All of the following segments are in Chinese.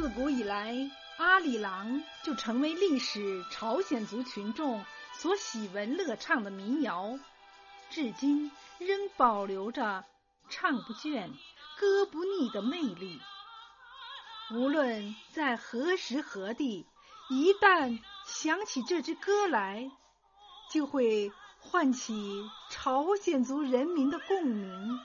自古以来，阿里郎就成为历史朝鲜族群众所喜闻乐唱的民谣，至今仍保留着唱不倦、歌不腻的魅力。无论在何时何地，一旦想起这支歌来，就会唤起朝鲜族人民的共鸣，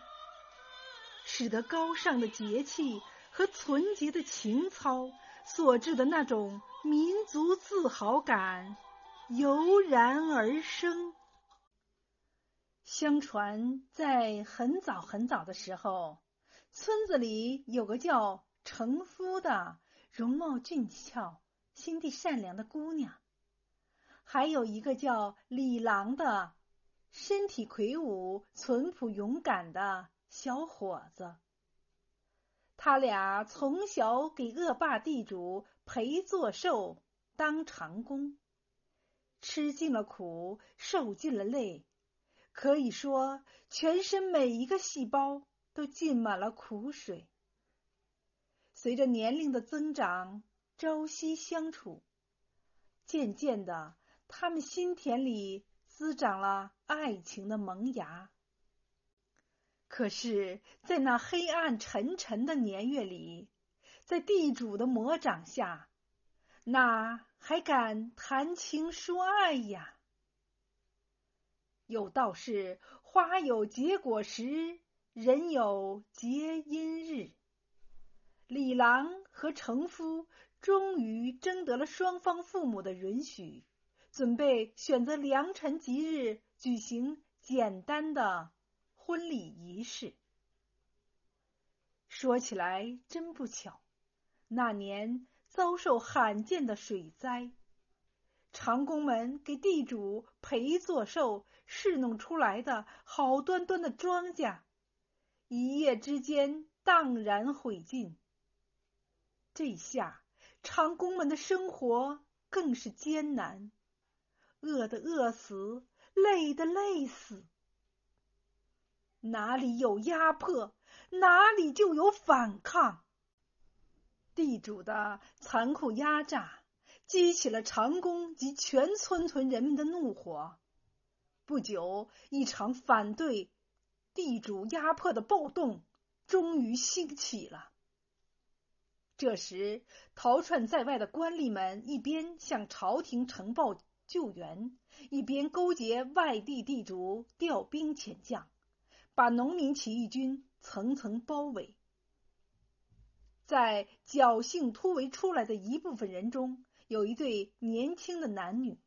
使得高尚的节气。和纯洁的情操所致的那种民族自豪感油然而生。相传，在很早很早的时候，村子里有个叫程夫的容貌俊俏、心地善良的姑娘，还有一个叫李郎的身体魁梧、淳朴勇敢的小伙子。他俩从小给恶霸地主陪做寿当长工，吃尽了苦，受尽了累，可以说全身每一个细胞都浸满了苦水。随着年龄的增长，朝夕相处，渐渐的，他们心田里滋长了爱情的萌芽。可是，在那黑暗沉沉的年月里，在地主的魔掌下，哪还敢谈情说爱呀？有道是：“花有结果时，人有结因日。”李郎和程夫终于征得了双方父母的允许，准备选择良辰吉日举行简单的。婚礼仪式，说起来真不巧，那年遭受罕见的水灾，长工们给地主陪做寿侍弄出来的好端端的庄稼，一夜之间荡然毁尽。这下长工们的生活更是艰难，饿的饿死，累的累死。哪里有压迫，哪里就有反抗。地主的残酷压榨激起了长工及全村村人们的怒火。不久，一场反对地主压迫的暴动终于兴起了。这时，逃窜在外的官吏们一边向朝廷呈报救援，一边勾结外地地主调兵遣将。把农民起义军层层包围，在侥幸突围出来的一部分人中，有一对年轻的男女，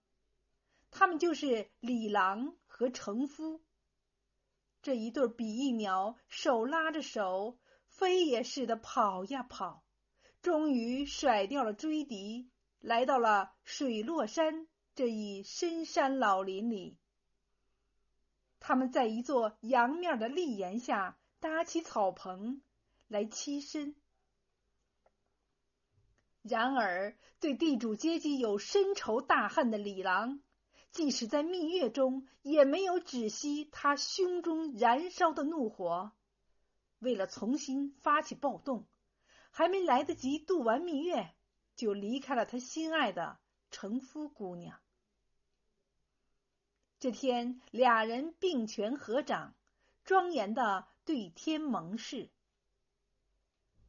他们就是李郎和程夫。这一对比翼鸟手拉着手，飞也似的跑呀跑，终于甩掉了追敌，来到了水落山这一深山老林里。他们在一座阳面的立岩下搭起草棚来栖身。然而，对地主阶级有深仇大恨的李郎，即使在蜜月中，也没有止息他胸中燃烧的怒火。为了重新发起暴动，还没来得及度完蜜月，就离开了他心爱的城夫姑娘。这天，俩人并拳合掌，庄严的对天盟誓：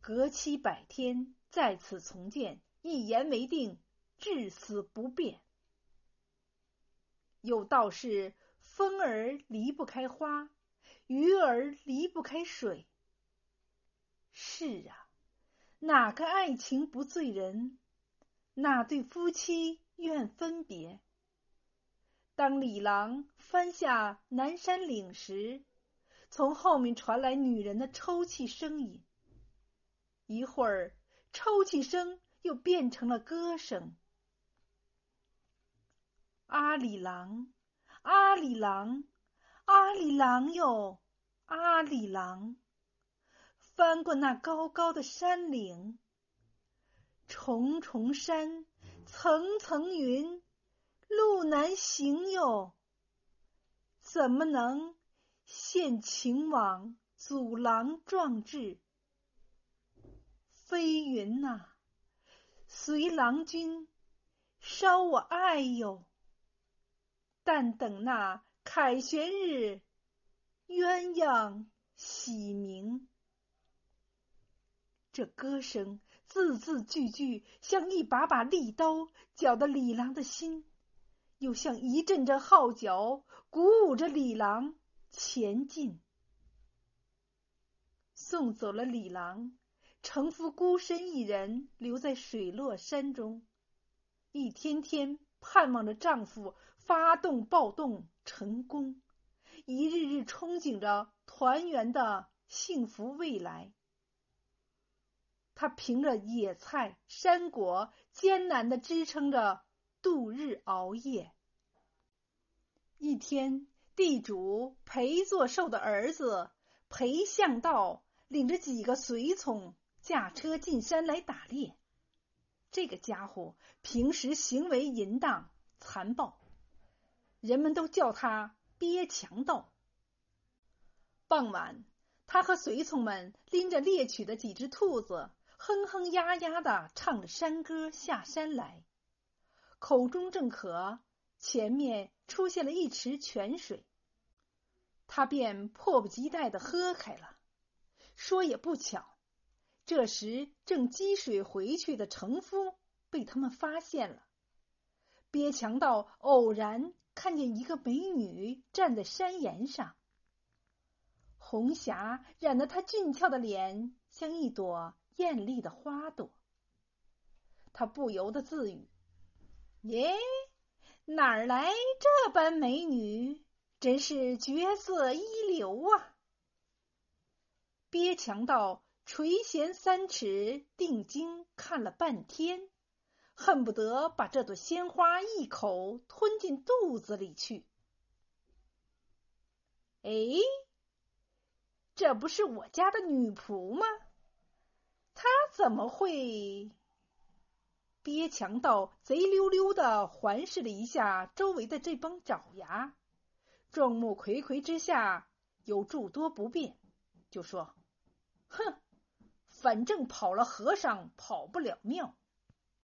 隔七百天在此重见，一言为定，至死不变。有道是：风儿离不开花，鱼儿离不开水。是啊，哪个爱情不醉人？哪对夫妻愿分别？当李郎翻下南山岭时，从后面传来女人的抽泣声音。一会儿，抽泣声又变成了歌声：“阿里郎，阿里郎，阿里郎哟，阿里郎，翻过那高高的山岭，重重山，层层云。”路难行哟，怎么能陷情网阻狼壮志？飞云呐，随郎君，烧我爱哟。但等那凯旋日，鸳鸯喜鸣。这歌声字字句句，像一把把利刀，绞得李郎的心；又像一阵阵号角，鼓舞着李郎前进。送走了李郎，程夫孤身一人留在水落山中，一天天盼望着丈夫发动暴动成功，一日日憧憬着团圆的幸福未来。他凭着野菜、山果，艰难的支撑着度日熬夜。一天，地主裴作寿的儿子裴向道领着几个随从驾车进山来打猎。这个家伙平时行为淫荡残暴，人们都叫他憋强盗。傍晚，他和随从们拎着猎取的几只兔子。哼哼呀呀的唱着山歌下山来，口中正渴，前面出现了一池泉水，他便迫不及待的喝开了。说也不巧，这时正积水回去的程夫被他们发现了。憋强盗偶然看见一个美女站在山岩上，红霞染得他俊俏的脸像一朵。艳丽的花朵，他不由得自语：“耶，哪儿来这般美女？真是绝色一流啊！”憋强盗垂涎三尺，定睛看了半天，恨不得把这朵鲜花一口吞进肚子里去。哎，这不是我家的女仆吗？她怎么会？爹强盗贼溜溜的环视了一下周围的这帮爪牙，众目睽睽之下有诸多不便，就说：“哼，反正跑了和尚跑不了庙，